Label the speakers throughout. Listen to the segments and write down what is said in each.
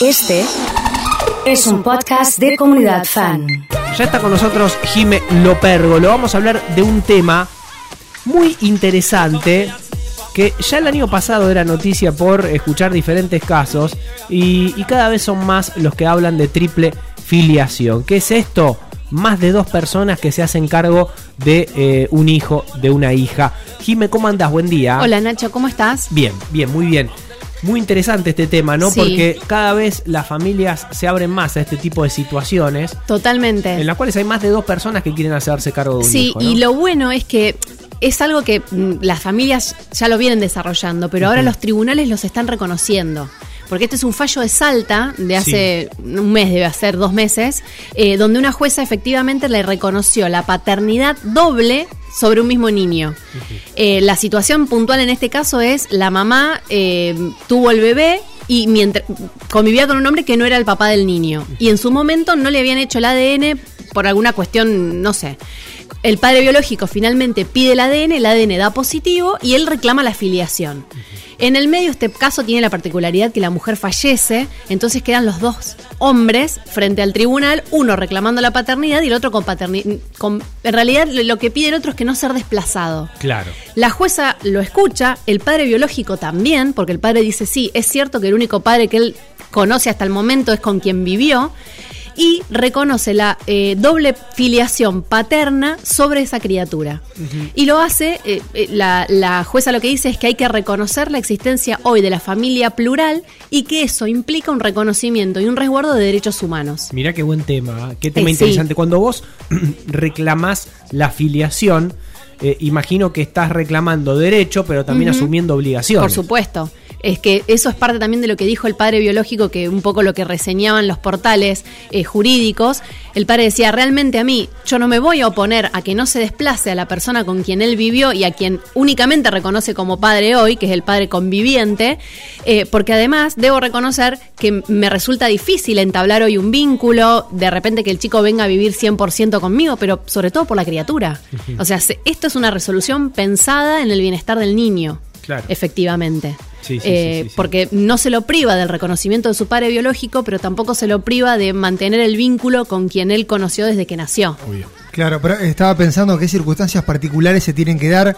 Speaker 1: Este es un podcast de comunidad fan.
Speaker 2: Ya está con nosotros Jime Lopergo. Lo vamos a hablar de un tema muy interesante que ya el año pasado era noticia por escuchar diferentes casos y, y cada vez son más los que hablan de triple filiación. ¿Qué es esto? Más de dos personas que se hacen cargo de eh, un hijo, de una hija. Jime, ¿cómo andás? Buen día.
Speaker 3: Hola Nacho, ¿cómo estás?
Speaker 2: Bien, bien, muy bien. Muy interesante este tema, ¿no?
Speaker 3: Sí.
Speaker 2: Porque cada vez las familias se abren más a este tipo de situaciones
Speaker 3: Totalmente.
Speaker 2: en las cuales hay más de dos personas que quieren hacerse cargo de un
Speaker 3: Sí,
Speaker 2: hijo. ¿no?
Speaker 3: y lo bueno es que es algo que mm, las familias ya lo vienen desarrollando, pero ahora los tribunales los están reconociendo. Porque este es un fallo de Salta de hace un mes, debe hacer dos meses, eh, donde una jueza efectivamente le reconoció la paternidad doble sobre un mismo niño. Eh, la situación puntual en este caso es la mamá eh, tuvo el bebé y mientras convivía con un hombre que no era el papá del niño. Y en su momento no le habían hecho el ADN por alguna cuestión, no sé. El padre biológico finalmente pide el ADN, el ADN da positivo y él reclama la filiación. En el medio este caso tiene la particularidad que la mujer fallece, entonces quedan los dos hombres frente al tribunal, uno reclamando la paternidad y el otro con paternidad. En realidad lo que pide el otro es que no ser desplazado.
Speaker 2: Claro.
Speaker 3: La jueza lo escucha, el padre biológico también, porque el padre dice, sí, es cierto que el único padre que él conoce hasta el momento es con quien vivió, y reconoce la eh, doble filiación paterna sobre esa criatura. Y lo hace, eh, eh, la, la jueza lo que dice es que hay que reconocer la existencia hoy de la familia plural y que eso implica un reconocimiento y un resguardo de derechos humanos.
Speaker 2: Mirá qué buen tema, qué tema
Speaker 3: Eh, sí.
Speaker 2: interesante. Cuando vos reclamás la filiación, imagino que estás reclamando derecho, pero también asumiendo obligaciones.
Speaker 3: Por supuesto. Es que eso es parte también de lo que dijo el padre biológico, que un poco lo que reseñaban los portales eh, jurídicos. El padre decía, realmente a mí, yo no me voy a oponer a que no se desplace a la persona con quien él vivió y a quien únicamente reconoce como padre hoy, que es el padre conviviente, eh, porque además debo reconocer que me resulta difícil entablar hoy un vínculo, de repente que el chico venga a vivir 100% conmigo, pero sobre todo por la criatura. O sea, se- esto es una resolución pensada en el bienestar del niño.
Speaker 2: Claro.
Speaker 3: Efectivamente.
Speaker 2: Sí, sí,
Speaker 3: Eh,
Speaker 2: sí, sí, sí.
Speaker 3: Porque no se lo priva del reconocimiento de su padre biológico, pero tampoco se lo priva de mantener el vínculo con quien él conoció desde que nació.
Speaker 4: Claro, pero estaba pensando qué circunstancias particulares se tienen que dar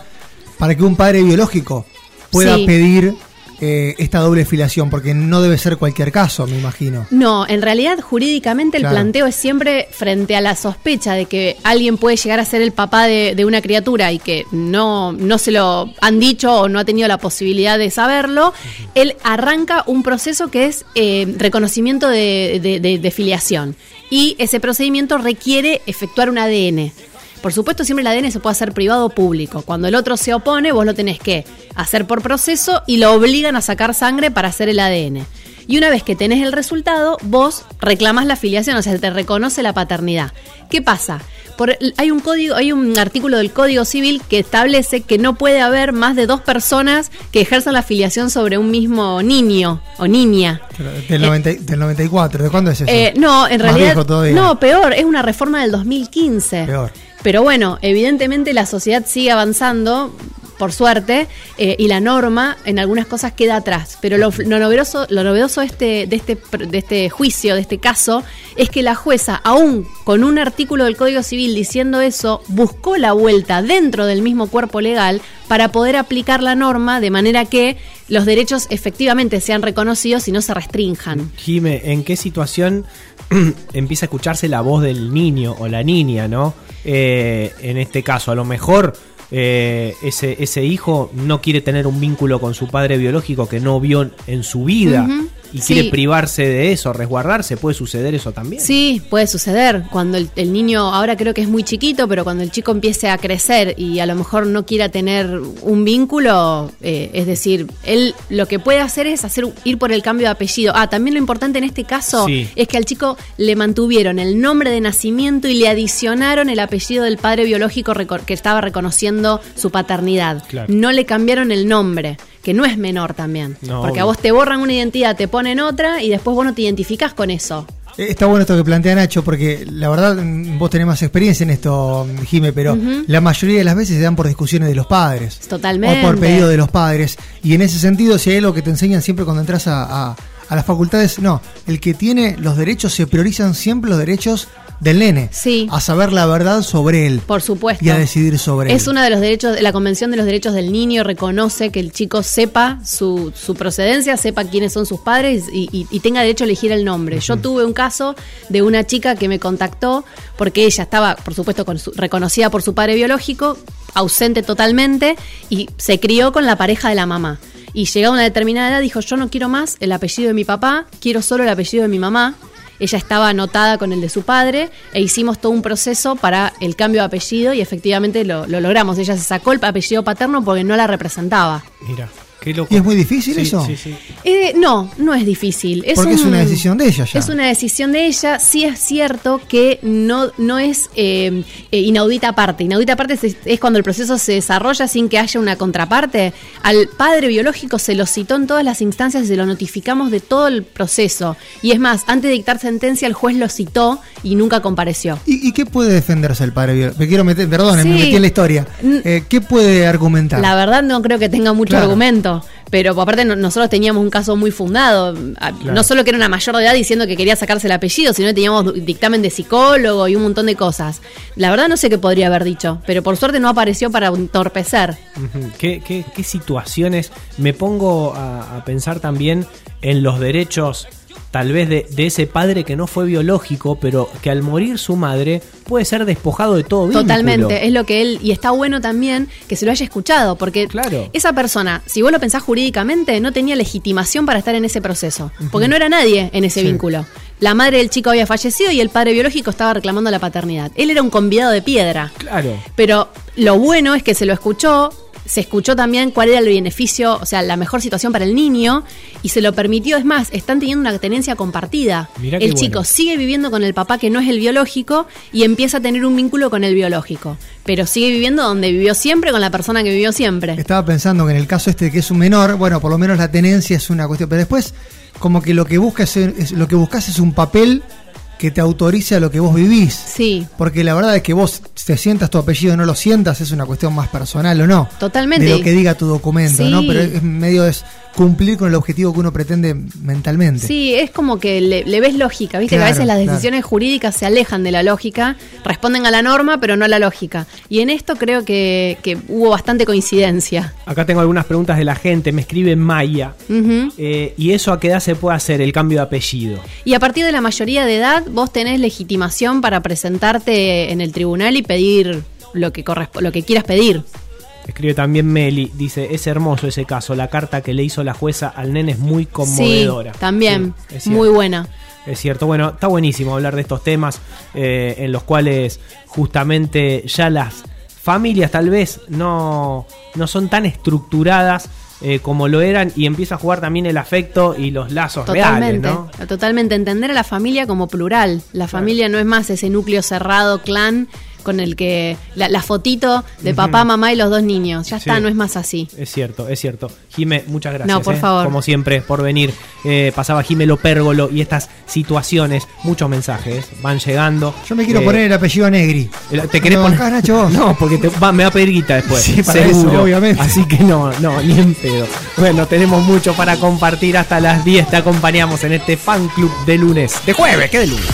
Speaker 4: para que un padre biológico pueda
Speaker 3: Sí.
Speaker 4: pedir eh, esta doble filiación, porque no debe ser cualquier caso, me imagino.
Speaker 3: No, en realidad jurídicamente el planteo es siempre frente a la sospecha de que alguien puede llegar a ser el papá de, de una criatura y que no, no se lo han dicho o no ha tenido la posibilidad de saberlo, él arranca un proceso que es eh, reconocimiento de- de filiación. Y ese procedimiento requiere efectuar un ADN. Por supuesto, siempre el ADN se puede hacer privado o público. Cuando el otro se opone, vos lo tenés que hacer por proceso y lo obligan a sacar sangre para hacer el ADN. Y una vez que tenés el resultado, vos reclamás la filiación, o sea, se te reconoce la paternidad. ¿Qué pasa? Por, hay un código, hay un artículo del Código Civil que establece que no puede haber más de dos personas que ejerzan la filiación sobre un mismo niño o niña.
Speaker 4: Del, 90 y- del 94, ¿de cuándo es eso?
Speaker 3: Eh, no, en
Speaker 4: Más
Speaker 3: realidad. No, peor, es una reforma del 2015.
Speaker 4: Peor.
Speaker 3: Pero bueno, evidentemente la sociedad sigue avanzando, por suerte, eh, y la norma en algunas cosas queda atrás. Pero lo, novedoso, lo novedoso este, de, este, de este juicio, de este caso, es que la jueza, aún con un artículo del Código Civil diciendo eso, buscó la vuelta dentro del mismo cuerpo legal para poder aplicar la norma de manera que los derechos efectivamente sean reconocidos y no se restrinjan.
Speaker 2: Jime, ¿en qué situación empieza a escucharse la voz del niño o la niña, no? Eh, en este caso, a lo mejor eh, ese, hijo no quiere tener un vínculo con su padre biológico que no vio en su vida y
Speaker 3: sí.
Speaker 2: quiere privarse de eso, resguardarse. ¿Puede suceder eso también?
Speaker 3: Sí, puede suceder. Cuando el, el niño, ahora creo que es muy chiquito, pero cuando el chico empiece a crecer y a lo mejor no quiera tener un vínculo, eh, es decir, él lo que puede hacer es hacer ir por el cambio de apellido. Ah, también lo importante en este caso
Speaker 2: Sí.
Speaker 3: es que al chico le mantuvieron el nombre de nacimiento y le adicionaron el apellido del padre biológico que estaba reconociendo su paternidad.
Speaker 2: Claro.
Speaker 3: No le cambiaron el nombre. Que no es menor también.
Speaker 2: No,
Speaker 3: porque a vos te borran una identidad, te ponen otra y después vos no te identificás con eso.
Speaker 4: Eh, Está bueno esto que plantea Nacho, porque la verdad mm, vos tenés más experiencia en esto, Jime, pero la mayoría de las veces se dan por discusiones de los padres.
Speaker 3: Totalmente.
Speaker 4: O por pedido de los padres. Y en ese sentido, si hay algo que te enseñan siempre cuando entras a, a- a las facultades, no, el que tiene los derechos, se priorizan siempre los derechos del nene.
Speaker 3: Sí.
Speaker 4: A saber la verdad sobre él.
Speaker 3: Por supuesto.
Speaker 4: Y a decidir sobre
Speaker 3: Es
Speaker 4: él.
Speaker 3: uno de los derechos, la Convención de los Derechos del Niño reconoce que el chico sepa su, su procedencia, sepa quiénes son sus padres y, y- y tenga derecho a elegir el nombre. Yo tuve un caso de una chica que me contactó porque ella estaba, por supuesto, con su- reconocida por su padre biológico, ausente totalmente, y se crió con la pareja de la mamá. Y llegada a una determinada edad dijo, yo no quiero más el apellido de mi papá, quiero solo el apellido de mi mamá. Ella estaba anotada con el de su padre e hicimos todo un proceso para el cambio de apellido y efectivamente lo, lo logramos. Ella se sacó el apellido paterno porque no la representaba.
Speaker 2: Mira, qué loco.
Speaker 4: ¿Y es muy difícil
Speaker 2: Sí,
Speaker 4: eso?
Speaker 2: Sí, sí.
Speaker 3: Eh, no, no es difícil. Es
Speaker 4: Porque es
Speaker 3: un-
Speaker 4: una decisión de ella ya.
Speaker 3: Es una decisión de ella. Sí es cierto que no, no es eh, eh, inaudita parte. Inaudita parte es, es cuando el proceso se desarrolla sin que haya una contraparte. Al padre biológico se lo citó en todas las instancias y se lo notificamos de todo el proceso. Y es más, antes de dictar sentencia, el juez lo citó y nunca compareció.
Speaker 4: ¿Y, y qué puede defenderse el padre biológico? Me quiero meter, perdón,
Speaker 3: Sí.
Speaker 4: me metí en la historia. Eh, ¿Qué puede argumentar?
Speaker 3: La verdad no creo que tenga mucho
Speaker 4: Claro.
Speaker 3: argumento, pero aparte no- nosotros teníamos un caso muy fundado, A- no solo que era una mayor de edad diciendo que quería sacarse el apellido, sino que teníamos dictamen de psicólogo y un montón de cosas. La verdad no sé qué podría haber dicho, pero por suerte no apareció para entorpecer.
Speaker 2: ¿Qué, qué, qué situaciones? Me pongo a, a pensar también en los derechos, tal vez de, de ese padre que no fue biológico, pero que al morir su madre puede ser despojado de todo vínculo.
Speaker 3: Totalmente, es lo que él, y está bueno también que se lo haya escuchado, porque
Speaker 2: Claro.
Speaker 3: esa persona, si vos lo pensás jurídicamente, no tenía legitimación para estar en ese proceso, porque no era nadie en ese
Speaker 4: Sí.
Speaker 3: vínculo. La madre del chico había fallecido y el padre biológico estaba reclamando la paternidad. Él era un convidado de piedra.
Speaker 2: Claro.
Speaker 3: Pero lo bueno es que se lo escuchó, se escuchó también cuál era el beneficio, o sea, la mejor situación para el niño y se lo permitió. Es más, están teniendo una tenencia compartida.
Speaker 2: Mirá
Speaker 3: el
Speaker 2: bueno.
Speaker 3: chico sigue viviendo con el papá que no es el biológico y empieza a tener un vínculo con el biológico. Pero sigue viviendo donde vivió siempre, con la persona que vivió siempre.
Speaker 4: Estaba pensando que en el caso este que es un menor, bueno, por lo menos la tenencia es una cuestión, pero después como que lo que buscas es, es- lo que buscas es un papel que te autorice a lo que vos vivís.
Speaker 3: Sí,
Speaker 4: Porque la verdad es que vos te sientas tu apellido o no lo sientas, es una cuestión más personal o no.
Speaker 3: Totalmente.
Speaker 4: De lo que diga tu documento,
Speaker 3: Sí.
Speaker 4: ¿no? Pero es medio es cumplir con el objetivo que uno pretende mentalmente.
Speaker 3: Sí, es como que le, le ves lógica, viste que a veces las
Speaker 4: claro.
Speaker 3: decisiones jurídicas se alejan de la lógica, responden a la norma, pero no a la lógica. Y en esto creo que, que hubo bastante coincidencia.
Speaker 2: Acá tengo algunas preguntas de la gente. Me escribe Maya. Eh, ¿Y eso a qué edad se puede hacer el cambio de apellido?
Speaker 3: Y a partir de la mayoría de edad, vos tenés legitimación para presentarte en el tribunal y pedir lo que, lo que quieras pedir.
Speaker 2: Escribe también Meli, dice, es hermoso ese caso, la carta que le hizo la jueza al nene es muy conmovedora.
Speaker 3: Sí, también,
Speaker 2: Sí,
Speaker 3: muy buena.
Speaker 2: Es cierto, bueno, está buenísimo hablar de estos temas eh, en los cuales justamente ya las familias tal vez no, no son tan estructuradas eh, como lo eran y empieza a jugar también el afecto y los lazos reales,
Speaker 3: Totalmente,
Speaker 2: ¿no?
Speaker 3: totalmente. Entender a la familia como plural. La familia no es más ese núcleo cerrado, clan, con el que la, la fotito de papá, mamá y los dos niños. Ya
Speaker 2: Sí.
Speaker 3: está, no es más así.
Speaker 2: Es cierto, es cierto. Jime, muchas gracias.
Speaker 3: No, por
Speaker 2: eh,
Speaker 3: favor.
Speaker 2: Como siempre, por venir. Eh, pasaba Jime Lopérgolo y estas situaciones, muchos mensajes van llegando.
Speaker 4: Yo me quiero
Speaker 2: Eh,
Speaker 4: poner el apellido Negri.
Speaker 2: ¿Te querés
Speaker 4: ¿Me
Speaker 2: poner?
Speaker 4: Nacho?
Speaker 2: No, porque te, va- me va a pedir guita después.
Speaker 4: Sí, para
Speaker 2: seguro.
Speaker 4: eso, obviamente.
Speaker 2: Así que no, no, ni en pedo. Bueno, tenemos mucho para compartir hasta las 10. Te acompañamos en este fan club de lunes. De jueves, ¿qué de lunes?